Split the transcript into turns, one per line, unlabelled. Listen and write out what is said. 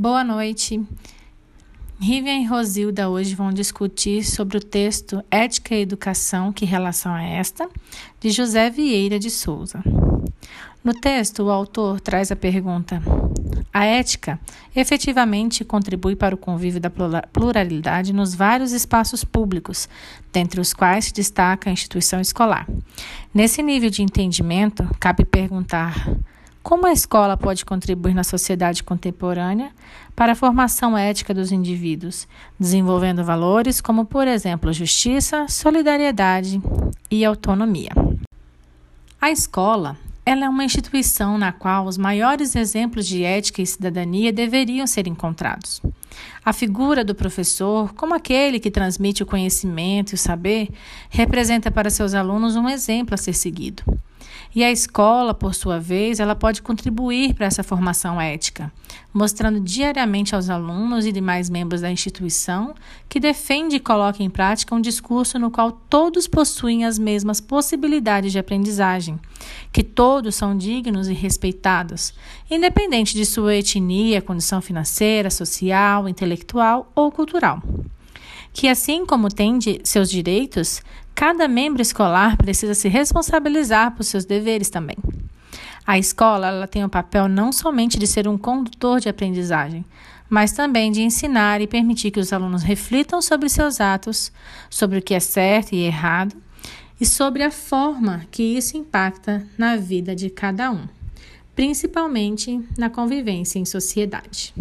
Boa noite. Rivian e Rosilda hoje vão discutir sobre o texto Ética e Educação, que relação é esta, de José Vieira de Souza. No texto, o autor traz a pergunta: A ética efetivamente contribui para o convívio da pluralidade nos vários espaços públicos, dentre os quais se destaca a instituição escolar. Nesse nível de entendimento, cabe perguntar como a escola pode contribuir na sociedade contemporânea para a formação ética dos indivíduos, desenvolvendo valores como, por exemplo, justiça, solidariedade e autonomia? A escola ela é uma instituição na qual os maiores exemplos de ética e cidadania deveriam ser encontrados. A figura do professor, como aquele que transmite o conhecimento e o saber, representa para seus alunos um exemplo a ser seguido. E a escola, por sua vez, ela pode contribuir para essa formação ética, mostrando diariamente aos alunos e demais membros da instituição que defende e coloca em prática um discurso no qual todos possuem as mesmas possibilidades de aprendizagem, que todos são dignos e respeitados, independente de sua etnia, condição financeira, social, intelectual ou cultural que, assim como tem seus direitos, cada membro escolar precisa se responsabilizar por seus deveres também. A escola ela tem o papel não somente de ser um condutor de aprendizagem, mas também de ensinar e permitir que os alunos reflitam sobre seus atos, sobre o que é certo e errado e sobre a forma que isso impacta na vida de cada um, principalmente na convivência em sociedade.